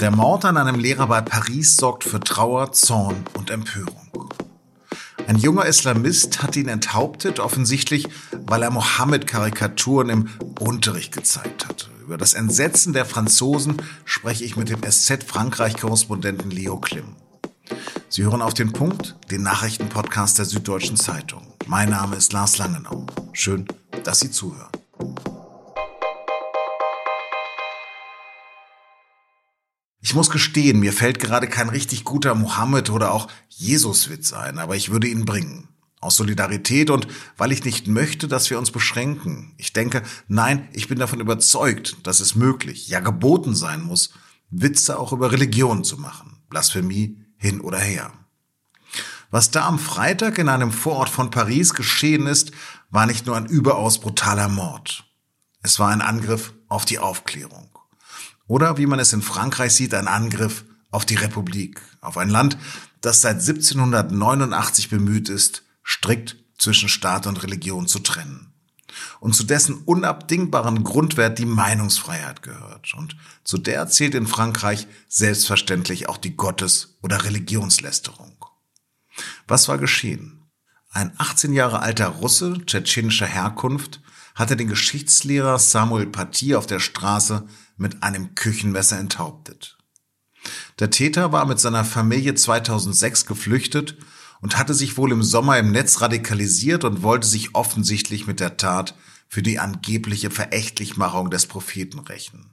Der Mord an einem Lehrer bei Paris sorgt für Trauer, Zorn und Empörung. Ein junger Islamist hat ihn enthauptet, offensichtlich, weil er Mohammed-Karikaturen im Unterricht gezeigt hat. Über das Entsetzen der Franzosen spreche ich mit dem SZ-Frankreich-Korrespondenten Leo Klim. Sie hören auf den Punkt, den Nachrichtenpodcast der Süddeutschen Zeitung. Mein Name ist Lars Langenau. Schön, dass Sie zuhören. Ich muss gestehen, mir fällt gerade kein richtig guter Mohammed oder auch Jesus-Witz ein, aber ich würde ihn bringen. Aus Solidarität und weil ich nicht möchte, dass wir uns beschränken. Ich denke, nein, ich bin davon überzeugt, dass es möglich, ja geboten sein muss, Witze auch über Religion zu machen. Blasphemie hin oder her. Was da am Freitag in einem Vorort von Paris geschehen ist, war nicht nur ein überaus brutaler Mord. Es war ein Angriff auf die Aufklärung. Oder wie man es in Frankreich sieht, ein Angriff auf die Republik, auf ein Land, das seit 1789 bemüht ist, strikt zwischen Staat und Religion zu trennen. Und zu dessen unabdingbaren Grundwert die Meinungsfreiheit gehört. Und zu der zählt in Frankreich selbstverständlich auch die Gottes- oder Religionslästerung. Was war geschehen? Ein 18 Jahre alter Russe tschetschenischer Herkunft hatte den Geschichtslehrer Samuel Paty auf der Straße mit einem Küchenmesser enthauptet. Der Täter war mit seiner Familie 2006 geflüchtet und hatte sich wohl im Sommer im Netz radikalisiert und wollte sich offensichtlich mit der Tat für die angebliche Verächtlichmachung des Propheten rächen.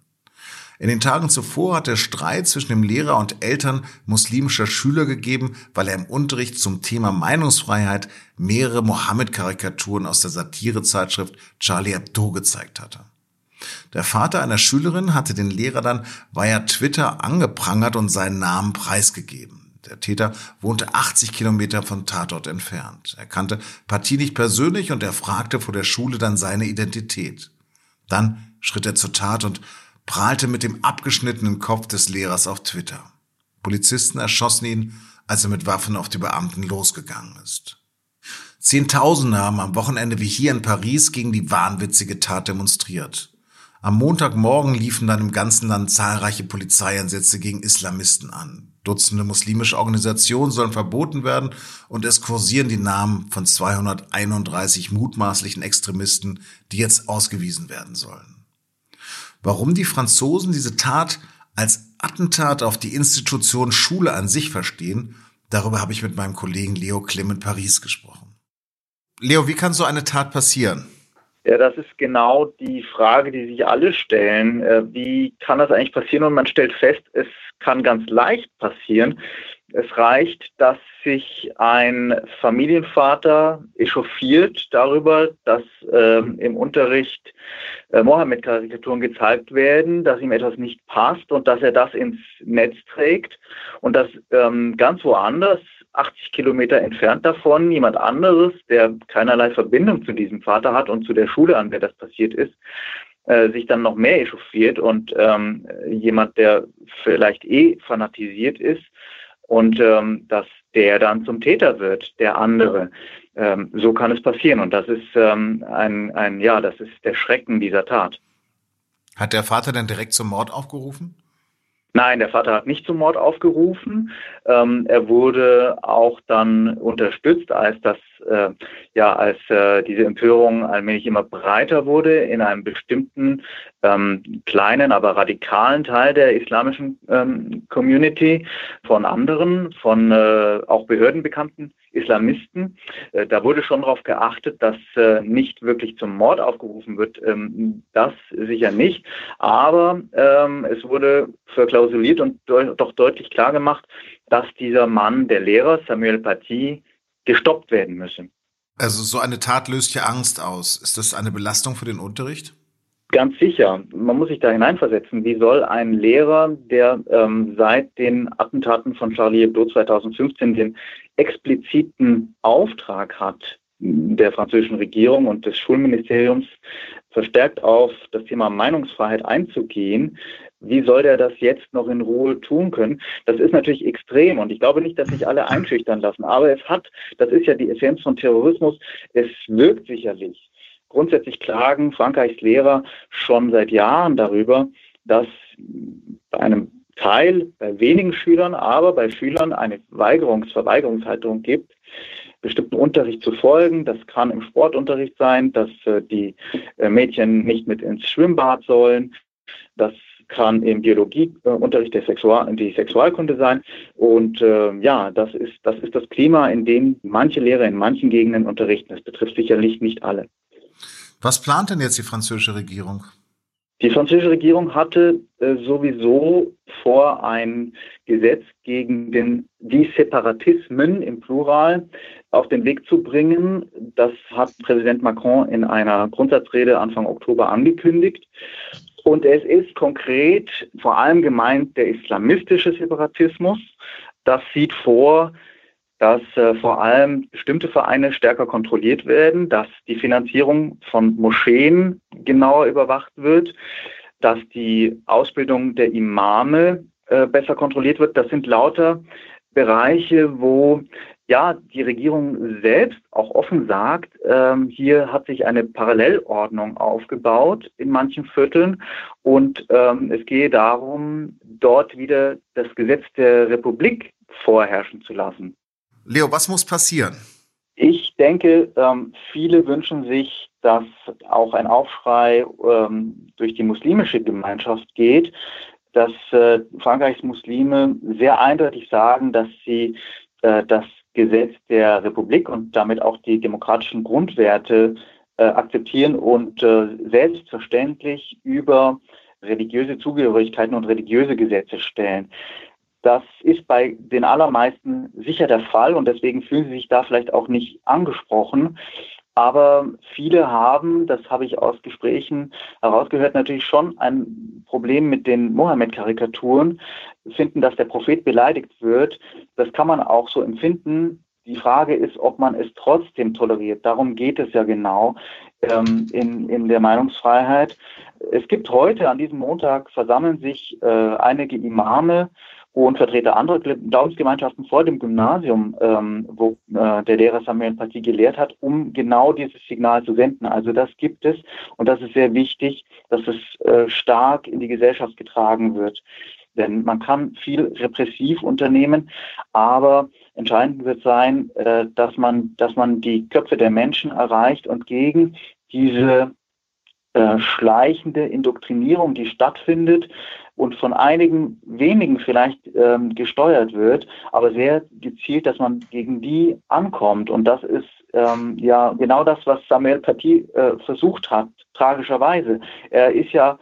In den Tagen zuvor hat der Streit zwischen dem Lehrer und Eltern muslimischer Schüler gegeben, weil er im Unterricht zum Thema Meinungsfreiheit mehrere Mohammed-Karikaturen aus der Satirezeitschrift Charlie Hebdo gezeigt hatte. Der Vater einer Schülerin hatte den Lehrer dann via Twitter angeprangert und seinen Namen preisgegeben. Der Täter wohnte 80 Kilometer vom Tatort entfernt. Er kannte Paty nicht persönlich und er fragte vor der Schule dann seine Identität. Dann schritt er zur Tat und prahlte mit dem abgeschnittenen Kopf des Lehrers auf Twitter. Polizisten erschossen ihn, als er mit Waffen auf die Beamten losgegangen ist. Zehntausende haben am Wochenende wie hier in Paris gegen die wahnwitzige Tat demonstriert. Am Montagmorgen liefen dann im ganzen Land zahlreiche Polizeieinsätze gegen Islamisten an. Dutzende muslimische Organisationen sollen verboten werden und es kursieren die Namen von 231 mutmaßlichen Extremisten, die jetzt ausgewiesen werden sollen. Warum die Franzosen diese Tat als Attentat auf die Institution Schule an sich verstehen, darüber habe ich mit meinem Kollegen Leo Klemm in Paris gesprochen. Leo, wie kann so eine Tat passieren? Ja, das ist genau die Frage, die sich alle stellen. Äh, wie kann das eigentlich passieren? Und man stellt fest, es kann ganz leicht passieren. Es reicht, dass sich ein Familienvater echauffiert darüber, dass äh, im Unterricht äh, Mohammed-Karikaturen gezeigt werden, dass ihm etwas nicht passt und dass er das ins Netz trägt und dass ähm, ganz woanders 80 Kilometer entfernt davon jemand anderes, der keinerlei Verbindung zu diesem Vater hat und zu der Schule, an der das passiert ist, äh, sich dann noch mehr echauffiert und ähm, jemand, der vielleicht eh fanatisiert ist und ähm, dass der dann zum Täter wird, der andere. Ähm, so kann es passieren und das ist ähm, ein, ein, ja, das ist der Schrecken dieser Tat. Hat der Vater denn direkt zum Mord aufgerufen? Nein, der Vater hat nicht zum Mord aufgerufen. Ähm, er wurde auch dann unterstützt, als das äh, ja als äh, diese Empörung allmählich immer breiter wurde in einem bestimmten ähm, kleinen, aber radikalen Teil der islamischen ähm, Community von anderen, von äh, auch behördenbekannten Islamisten. Äh, da wurde schon darauf geachtet, dass äh, nicht wirklich zum Mord aufgerufen wird. Ähm, das sicher nicht. Aber ähm, es wurde verklausuliert und doch deutlich klar gemacht, dass dieser Mann, der Lehrer Samuel Paty, gestoppt werden müsse. Also so eine Tat löst ja Angst aus. Ist das eine Belastung für den Unterricht? Ganz sicher. Man muss sich da hineinversetzen. Wie soll ein Lehrer, der ähm, seit den Attentaten von Charlie Hebdo 2015 den expliziten Auftrag hat, der französischen Regierung und des Schulministeriums verstärkt auf das Thema Meinungsfreiheit einzugehen, wie soll der das jetzt noch in Ruhe tun können? Das ist natürlich extrem und ich glaube nicht, dass sich alle einschüchtern lassen. Aber es hat, das ist ja die Essenz von Terrorismus, es wirkt sicherlich. Grundsätzlich klagen Frankreichs Lehrer schon seit Jahren darüber, dass bei einem Teil bei wenigen Schülern, aber bei Schülern eine Weigerungs-, Verweigerungshaltung gibt, bestimmten Unterricht zu folgen. Das kann im Sportunterricht sein, dass äh, die äh, Mädchen nicht mit ins Schwimmbad sollen. Das kann im Biologieunterricht der Sexual die Sexualkunde sein. Und äh, ja, das ist, das ist das Klima, in dem manche Lehrer in manchen Gegenden unterrichten. Das betrifft sicherlich nicht alle. Was plant denn jetzt die französische Regierung? Die französische Regierung hatte äh, sowieso vor, ein Gesetz gegen den, die Separatismen im Plural auf den Weg zu bringen. Das hat Präsident Macron in einer Grundsatzrede Anfang Oktober angekündigt. Und es ist konkret vor allem gemeint der islamistische Separatismus. Das sieht vor, dass äh, vor allem bestimmte Vereine stärker kontrolliert werden, dass die Finanzierung von Moscheen genauer überwacht wird, dass die Ausbildung der Imame äh, besser kontrolliert wird. Das sind lauter Bereiche, wo ja, die Regierung selbst auch offen sagt, ähm, hier hat sich eine Parallelordnung aufgebaut in manchen Vierteln und ähm, es gehe darum, dort wieder das Gesetz der Republik vorherrschen zu lassen. Leo, was muss passieren? Ich denke, ähm, viele wünschen sich, dass auch ein Aufschrei ähm, durch die muslimische Gemeinschaft geht, dass äh, Frankreichs Muslime sehr eindeutig sagen, dass sie äh, das Gesetz der Republik und damit auch die demokratischen Grundwerte äh, akzeptieren und selbstverständlich über religiöse Zugehörigkeiten und religiöse Gesetze stellen. Das ist bei den allermeisten sicher der Fall und deswegen fühlen sie sich da vielleicht auch nicht angesprochen. Aber viele haben, das habe ich aus Gesprächen herausgehört, natürlich schon ein Problem mit den Mohammed-Karikaturen, finden, dass der Prophet beleidigt wird. Das kann man auch so empfinden. Die Frage ist, ob man es trotzdem toleriert. Darum geht es ja genau ähm, in, in der Meinungsfreiheit. Es gibt heute, an diesem Montag, versammeln sich äh, einige Imame und Vertreter anderer Glaubensgemeinschaften vor dem Gymnasium, ähm, wo äh, der Lehrer Samuel Paty gelehrt hat, um genau dieses Signal zu senden. Also das gibt es und das ist sehr wichtig, dass es äh, stark in die Gesellschaft getragen wird. Denn man kann viel repressiv unternehmen, aber entscheidend wird sein, äh, dass man, dass man die Köpfe der Menschen erreicht und gegen diese äh, schleichende Indoktrinierung, die stattfindet, und von einigen wenigen vielleicht ähm, gesteuert wird, aber sehr gezielt, dass man gegen die ankommt. Und das ist ähm, ja genau das, was Samuel Paty äh, versucht hat, tragischerweise. Er ist ja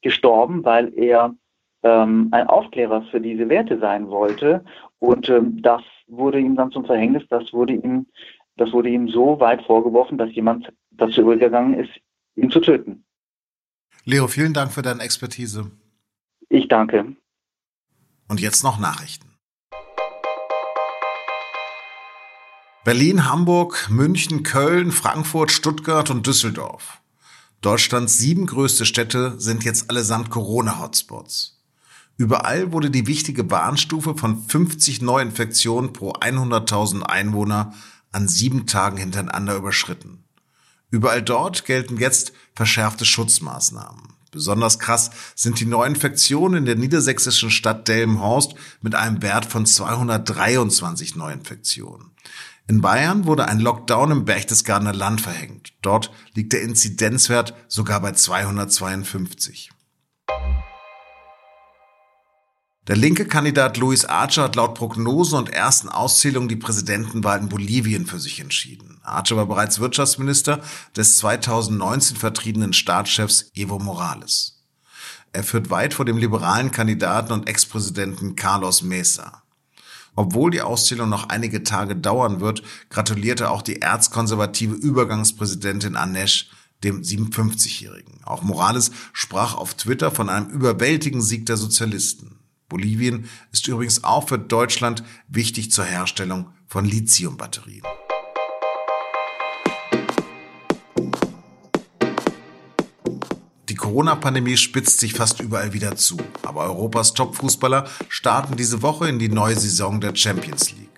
gestorben, weil er ähm, ein Aufklärer für diese Werte sein wollte. Und ähm, das wurde ihm dann zum Verhängnis, das wurde ihm, das wurde ihm so weit vorgeworfen, dass jemand dazu übergegangen ist, ihn zu töten. Leo, vielen Dank für deine Expertise. Ich danke. Und jetzt noch Nachrichten. Berlin, Hamburg, München, Köln, Frankfurt, Stuttgart und Düsseldorf. Deutschlands sieben größte Städte sind jetzt allesamt Corona-Hotspots. Überall wurde die wichtige Warnstufe von 50 Neuinfektionen pro 100.000 Einwohner an sieben Tagen hintereinander überschritten. Überall dort gelten jetzt verschärfte Schutzmaßnahmen. Besonders krass sind die Neuinfektionen in der niedersächsischen Stadt Delmenhorst mit einem Wert von 223 Neuinfektionen. In Bayern wurde ein Lockdown im Berchtesgadener Land verhängt. Dort liegt der Inzidenzwert sogar bei 252. Der linke Kandidat Luis Archer hat laut Prognosen und ersten Auszählungen die Präsidentenwahl in Bolivien für sich entschieden. Archer war bereits Wirtschaftsminister des 2019 vertriebenen Staatschefs Evo Morales. Er führt weit vor dem liberalen Kandidaten und Ex-Präsidenten Carlos Mesa. Obwohl die Auszählung noch einige Tage dauern wird, gratulierte auch die erzkonservative Übergangspräsidentin Anesh dem 57-Jährigen. Auch Morales sprach auf Twitter von einem überwältigenden Sieg der Sozialisten. Bolivien ist übrigens auch für Deutschland wichtig zur Herstellung von Lithiumbatterien. Die Corona-Pandemie spitzt sich fast überall wieder zu, aber Europas Top-Fußballer starten diese Woche in die neue Saison der Champions League.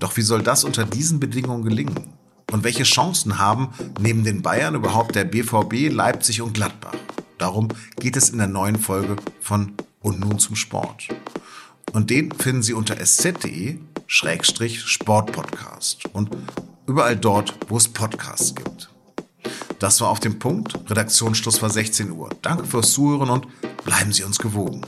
Doch wie soll das unter diesen Bedingungen gelingen? Und welche Chancen haben neben den Bayern überhaupt der BVB, Leipzig und Gladbach? Darum geht es in der neuen Folge von Und nun zum Sport. Und den finden Sie unter sz.de-sportpodcast und überall dort, wo es Podcasts gibt. Das war auf dem Punkt. Redaktionsschluss war 16 Uhr. Danke fürs Zuhören und bleiben Sie uns gewogen.